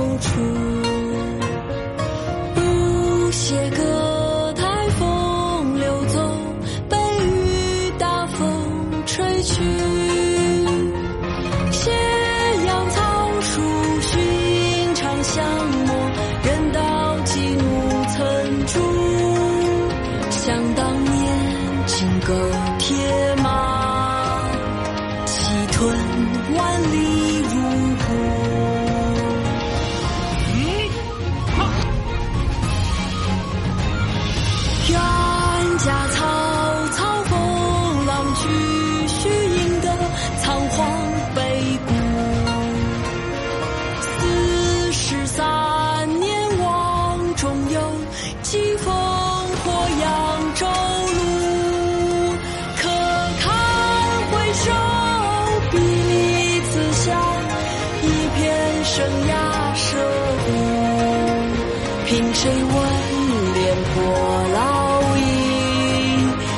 谋出。不写歌台风流走，被雨大风吹去。斜阳草树寻常香陌，人道几怒曾住。想当年金戈铁马，气吞万里如虎。生涯涉谷。凭谁问廉颇老矣，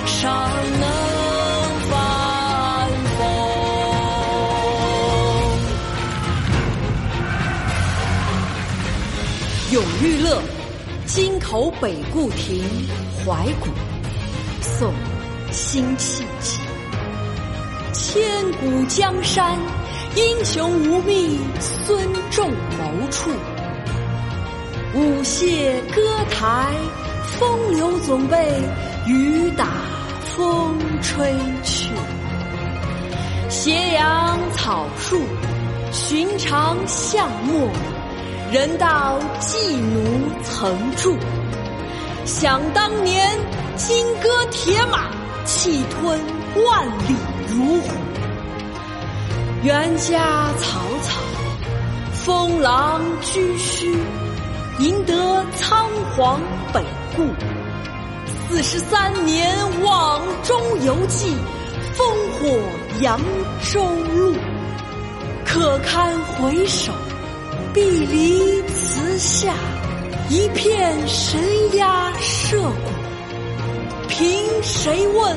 尚能反讽？咏玉乐，京口北固亭怀古。宋·辛弃疾。千古江山，英雄无觅孙仲谋处。舞榭歌台，风流总被雨打风吹去。斜阳草树，寻常巷陌，人道寄奴曾住。想当年，金戈铁马，气吞万里如虎。冤家草草，封狼居胥，赢得仓皇北顾。四十三年望中犹记，烽火扬州路。可堪回首，碧离词下，一片神鸦社鼓。凭谁问？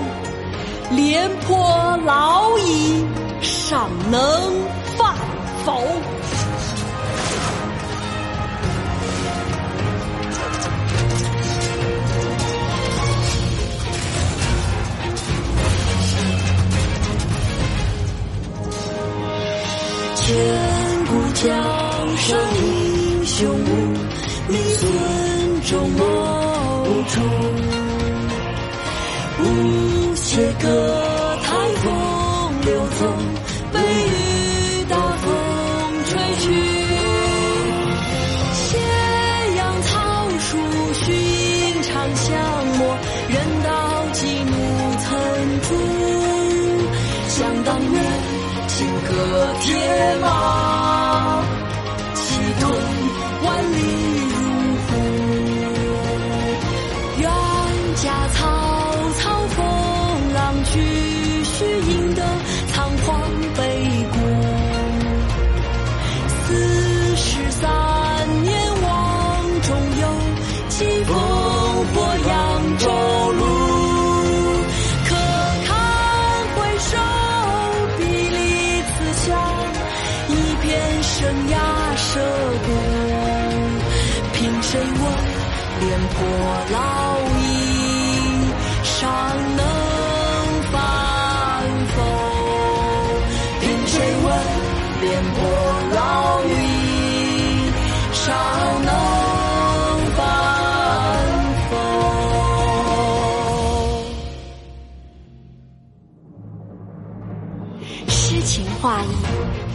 廉颇老矣，尚能饭否？千古江山英雄无，迷孙中谋出。无歇歌风被，雨打风吹去。斜阳草树寻常巷陌，人道寄奴曾住。想当年，金戈铁马，涉谷。凭谁问？廉颇老矣，尚能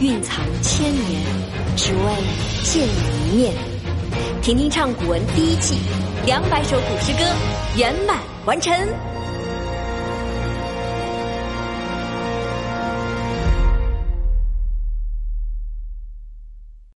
蕴藏千年，只为见你一面。婷婷唱古文第一季，两百首古诗歌圆满完成。